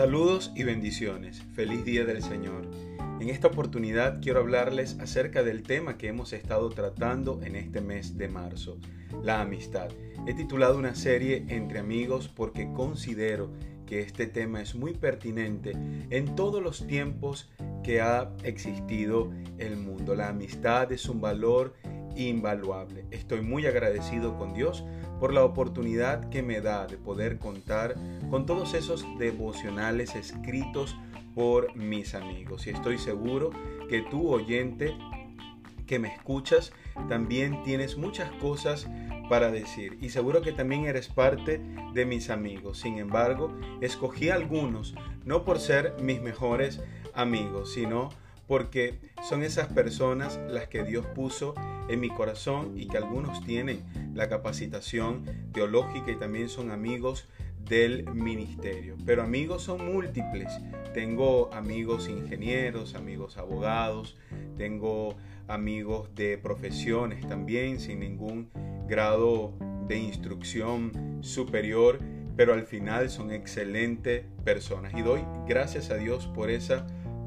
Saludos y bendiciones. Feliz día del Señor. En esta oportunidad quiero hablarles acerca del tema que hemos estado tratando en este mes de marzo, la amistad. He titulado una serie entre amigos porque considero que este tema es muy pertinente en todos los tiempos que ha existido el mundo. La amistad es un valor invaluable. Estoy muy agradecido con Dios por la oportunidad que me da de poder contar con todos esos devocionales escritos por mis amigos. Y estoy seguro que tú, oyente, que me escuchas, también tienes muchas cosas para decir y seguro que también eres parte de mis amigos. Sin embargo, escogí algunos no por ser mis mejores amigos, sino porque son esas personas las que Dios puso en mi corazón y que algunos tienen la capacitación teológica y también son amigos del ministerio. Pero amigos son múltiples. Tengo amigos ingenieros, amigos abogados, tengo amigos de profesiones también sin ningún grado de instrucción superior, pero al final son excelentes personas. Y doy gracias a Dios por esa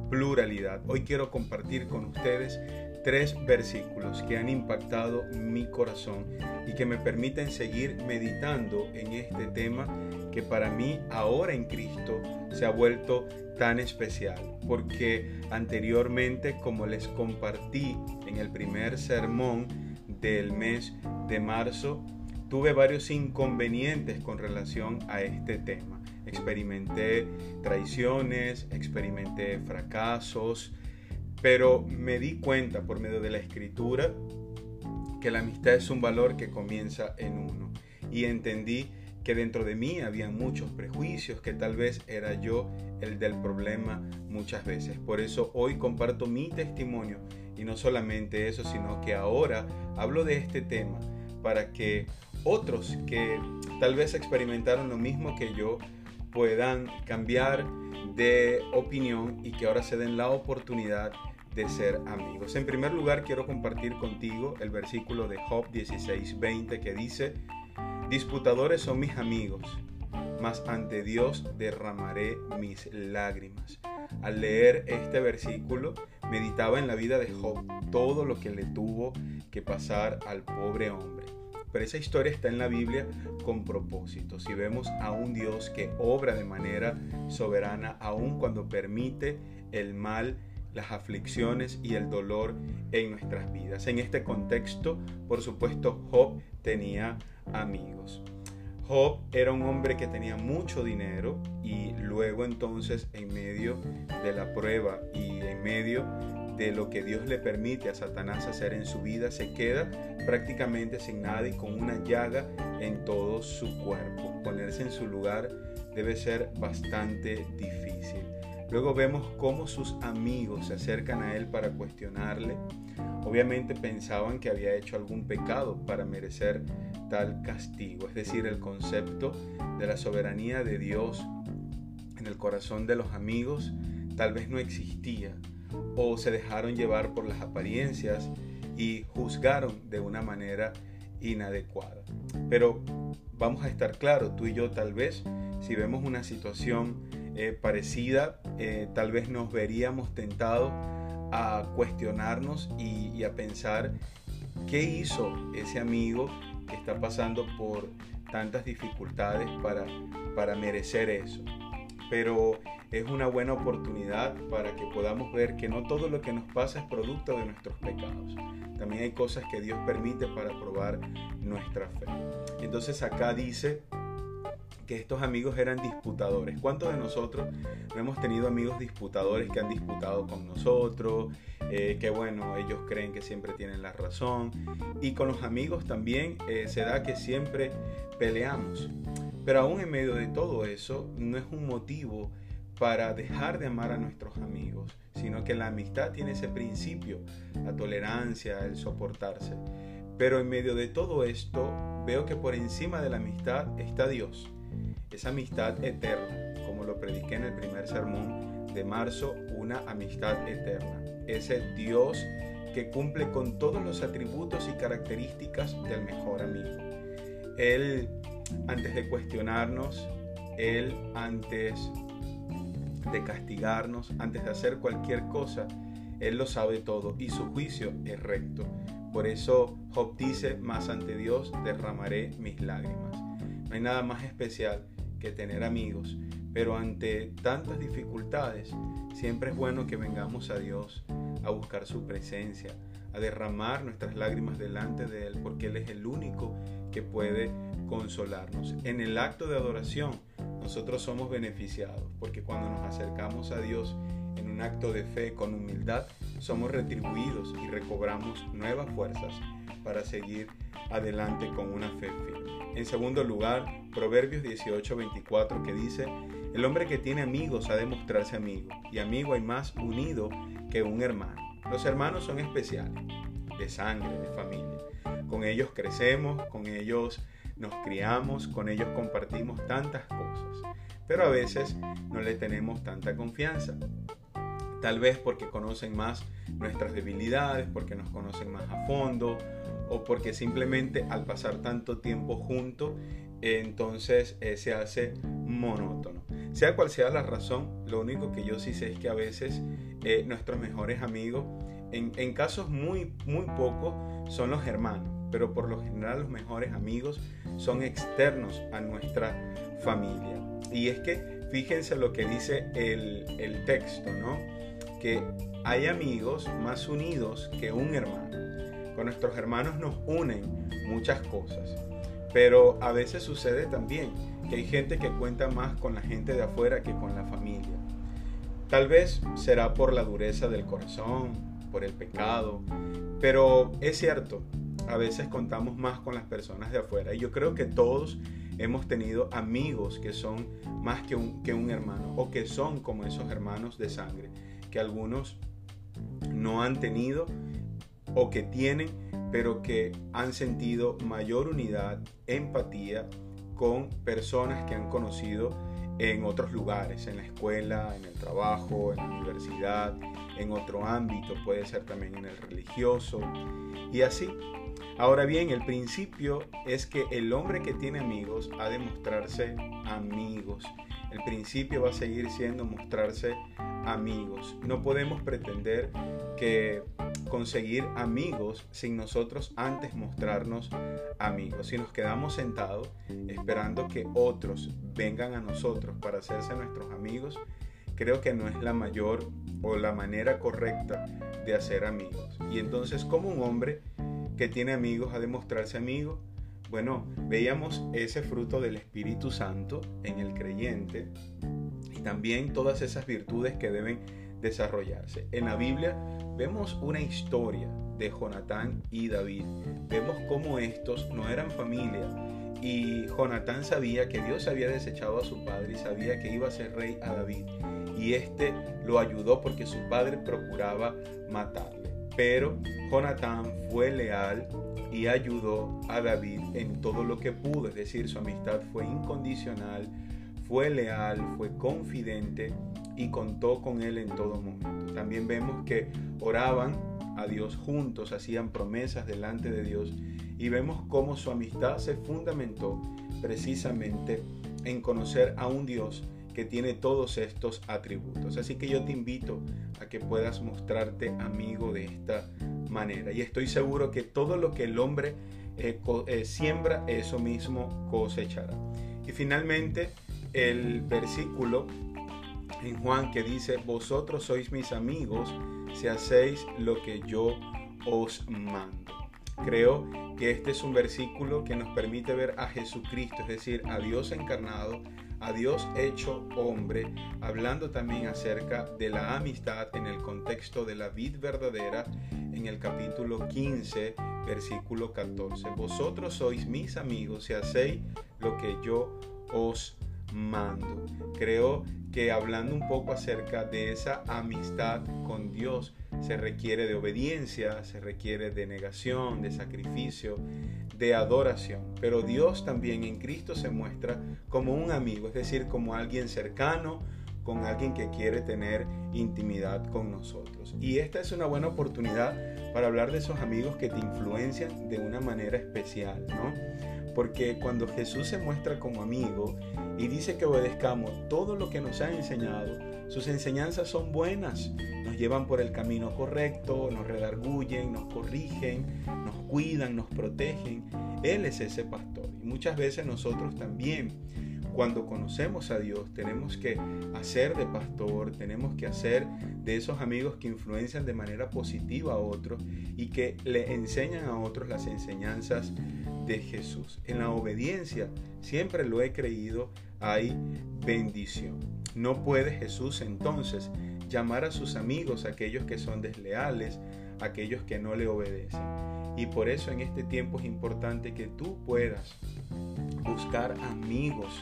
pluralidad. Hoy quiero compartir con ustedes tres versículos que han impactado mi corazón y que me permiten seguir meditando en este tema que para mí ahora en Cristo se ha vuelto tan especial, porque anteriormente, como les compartí en el primer sermón del mes de marzo, tuve varios inconvenientes con relación a este tema experimenté traiciones, experimenté fracasos, pero me di cuenta por medio de la escritura que la amistad es un valor que comienza en uno. Y entendí que dentro de mí había muchos prejuicios, que tal vez era yo el del problema muchas veces. Por eso hoy comparto mi testimonio y no solamente eso, sino que ahora hablo de este tema para que otros que tal vez experimentaron lo mismo que yo puedan cambiar de opinión y que ahora se den la oportunidad de ser amigos. En primer lugar, quiero compartir contigo el versículo de Job 16:20 que dice, disputadores son mis amigos, mas ante Dios derramaré mis lágrimas. Al leer este versículo, meditaba en la vida de Job, todo lo que le tuvo que pasar al pobre hombre. Pero esa historia está en la Biblia con propósito. Si vemos a un Dios que obra de manera soberana, aun cuando permite el mal, las aflicciones y el dolor en nuestras vidas. En este contexto, por supuesto, Job tenía amigos. Job era un hombre que tenía mucho dinero y luego entonces en medio de la prueba y en medio de lo que Dios le permite a Satanás hacer en su vida, se queda prácticamente sin nada y con una llaga en todo su cuerpo. Ponerse en su lugar debe ser bastante difícil. Luego vemos cómo sus amigos se acercan a él para cuestionarle. Obviamente pensaban que había hecho algún pecado para merecer tal castigo. Es decir, el concepto de la soberanía de Dios en el corazón de los amigos tal vez no existía o se dejaron llevar por las apariencias y juzgaron de una manera inadecuada. Pero vamos a estar claros, tú y yo tal vez, si vemos una situación eh, parecida, eh, tal vez nos veríamos tentados a cuestionarnos y, y, a pensar qué hizo ese amigo que está pasando por tantas dificultades para, para merecer eso pero es una buena oportunidad para que podamos ver que no todo lo que nos pasa es producto de nuestros pecados. También hay cosas que Dios permite para probar nuestra fe. Entonces acá dice que estos amigos eran disputadores. ¿Cuántos de nosotros hemos tenido amigos disputadores que han disputado con nosotros? Eh, que bueno, ellos creen que siempre tienen la razón. Y con los amigos también eh, se da que siempre peleamos. Pero aún en medio de todo eso, no es un motivo para dejar de amar a nuestros amigos, sino que la amistad tiene ese principio, la tolerancia, el soportarse. Pero en medio de todo esto, veo que por encima de la amistad está Dios, esa amistad eterna, como lo prediqué en el primer sermón de marzo, una amistad eterna. Ese Dios que cumple con todos los atributos y características del mejor amigo. Él antes de cuestionarnos, Él antes de castigarnos antes de hacer cualquier cosa. Él lo sabe todo y su juicio es recto. Por eso Job dice, más ante Dios derramaré mis lágrimas. No hay nada más especial que tener amigos, pero ante tantas dificultades siempre es bueno que vengamos a Dios a buscar su presencia, a derramar nuestras lágrimas delante de Él, porque Él es el único que puede consolarnos. En el acto de adoración nosotros somos beneficiados, porque cuando nos acercamos a Dios en un acto de fe con humildad, somos retribuidos y recobramos nuevas fuerzas para seguir adelante con una fe firme. En segundo lugar, Proverbios 18:24 que dice, el hombre que tiene amigos ha de mostrarse amigo, y amigo hay más unido que un hermano. Los hermanos son especiales, de sangre, de familia. Con ellos crecemos, con ellos nos criamos, con ellos compartimos tantas cosas, pero a veces no le tenemos tanta confianza. Tal vez porque conocen más nuestras debilidades, porque nos conocen más a fondo o porque simplemente al pasar tanto tiempo juntos, entonces eh, se hace monótono. Sea cual sea la razón, lo único que yo sí sé es que a veces eh, nuestros mejores amigos, en, en casos muy, muy pocos, son los hermanos, pero por lo general los mejores amigos son externos a nuestra familia. Y es que fíjense lo que dice el, el texto, ¿no? que hay amigos más unidos que un hermano. Con nuestros hermanos nos unen muchas cosas, pero a veces sucede también que hay gente que cuenta más con la gente de afuera que con la familia. Tal vez será por la dureza del corazón, por el pecado, pero es cierto, a veces contamos más con las personas de afuera y yo creo que todos hemos tenido amigos que son más que un, que un hermano o que son como esos hermanos de sangre que algunos no han tenido o que tienen, pero que han sentido mayor unidad, empatía con personas que han conocido en otros lugares, en la escuela, en el trabajo, en la universidad, en otro ámbito, puede ser también en el religioso y así. Ahora bien, el principio es que el hombre que tiene amigos ha de mostrarse amigos. El principio va a seguir siendo mostrarse amigos. No podemos pretender que conseguir amigos sin nosotros antes mostrarnos amigos. Si nos quedamos sentados esperando que otros vengan a nosotros para hacerse nuestros amigos, creo que no es la mayor o la manera correcta de hacer amigos. Y entonces, como un hombre que tiene amigos ha de mostrarse amigo? Bueno, veíamos ese fruto del Espíritu Santo en el creyente también todas esas virtudes que deben desarrollarse. En la Biblia vemos una historia de Jonatán y David. Vemos cómo estos no eran familia y Jonatán sabía que Dios había desechado a su padre y sabía que iba a ser rey a David. Y este lo ayudó porque su padre procuraba matarle. Pero Jonatán fue leal y ayudó a David en todo lo que pudo, es decir, su amistad fue incondicional, fue leal, fue confidente y contó con él en todo momento. También vemos que oraban a Dios juntos, hacían promesas delante de Dios y vemos cómo su amistad se fundamentó precisamente en conocer a un Dios que tiene todos estos atributos. Así que yo te invito a que puedas mostrarte amigo de esta manera. Y estoy seguro que todo lo que el hombre eh, eh, siembra, eso mismo cosechará. Y finalmente, el versículo en Juan que dice, vosotros sois mis amigos si hacéis lo que yo os mando. Creo que este es un versículo que nos permite ver a Jesucristo, es decir, a Dios encarnado, a Dios hecho hombre, hablando también acerca de la amistad en el contexto de la vid verdadera en el capítulo 15, versículo 14. Vosotros sois mis amigos si hacéis lo que yo os mando. Creo que hablando un poco acerca de esa amistad con Dios, se requiere de obediencia, se requiere de negación, de sacrificio, de adoración. Pero Dios también en Cristo se muestra como un amigo, es decir, como alguien cercano, con alguien que quiere tener intimidad con nosotros. Y esta es una buena oportunidad para hablar de esos amigos que te influencian de una manera especial, ¿no? Porque cuando Jesús se muestra como amigo y dice que obedezcamos todo lo que nos ha enseñado, Sus enseñanzas son buenas, nos llevan por el camino correcto, nos redarguyen, nos corrigen, nos cuidan, nos protegen. Él es ese pastor. Y muchas veces nosotros también, cuando conocemos a Dios, tenemos que hacer de pastor, tenemos que hacer de esos amigos que influencian de manera positiva a otros y que le enseñan a otros las enseñanzas de Jesús. En la obediencia, siempre lo he creído, hay bendición. No puede Jesús entonces llamar a sus amigos aquellos que son desleales, aquellos que no le obedecen. Y por eso en este tiempo es importante que tú puedas buscar amigos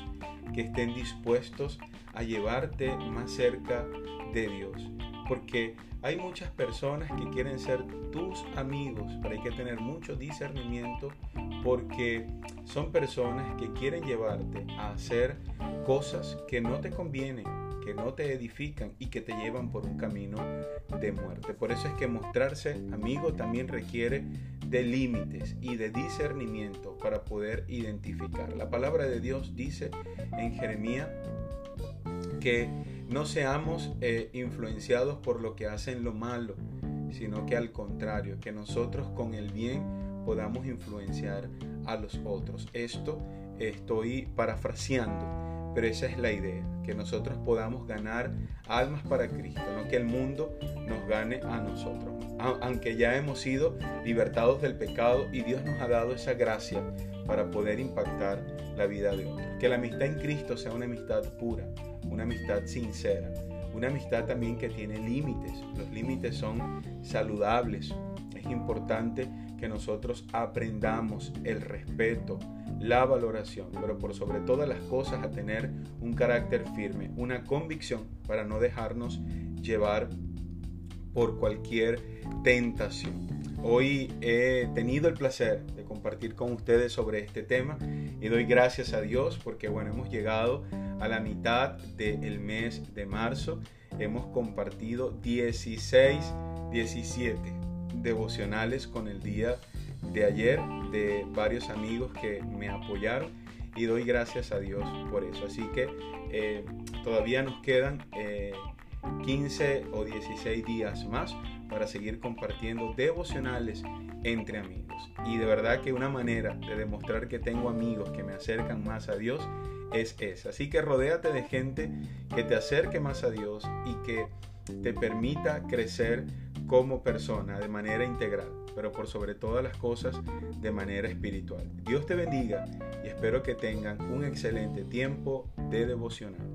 que estén dispuestos a llevarte más cerca de Dios. Porque hay muchas personas que quieren ser tus amigos, pero hay que tener mucho discernimiento porque son personas que quieren llevarte a hacer cosas que no te convienen, que no te edifican y que te llevan por un camino de muerte. Por eso es que mostrarse amigo también requiere de límites y de discernimiento para poder identificar. La palabra de Dios dice en Jeremías que no seamos eh, influenciados por lo que hacen lo malo, sino que al contrario, que nosotros con el bien podamos influenciar a los otros. Esto estoy parafraseando, pero esa es la idea, que nosotros podamos ganar almas para Cristo, no que el mundo nos gane a nosotros. Aunque ya hemos sido libertados del pecado y Dios nos ha dado esa gracia para poder impactar la vida de otros. Que la amistad en Cristo sea una amistad pura, una amistad sincera, una amistad también que tiene límites. Los límites son saludables. Es importante que nosotros aprendamos el respeto, la valoración, pero por sobre todas las cosas a tener un carácter firme, una convicción para no dejarnos llevar por cualquier tentación. Hoy he tenido el placer de compartir con ustedes sobre este tema y doy gracias a Dios porque bueno, hemos llegado a la mitad del mes de marzo. Hemos compartido 16, 17 devocionales con el día de ayer de varios amigos que me apoyaron y doy gracias a Dios por eso. Así que eh, todavía nos quedan 15 eh, o 16 días más para seguir compartiendo devocionales entre amigos. Y de verdad que una manera de demostrar que tengo amigos que me acercan más a Dios es esa. Así que rodéate de gente que te acerque más a Dios y que te permita crecer como persona de manera integral, pero por sobre todas las cosas de manera espiritual. Dios te bendiga y espero que tengan un excelente tiempo de devocional.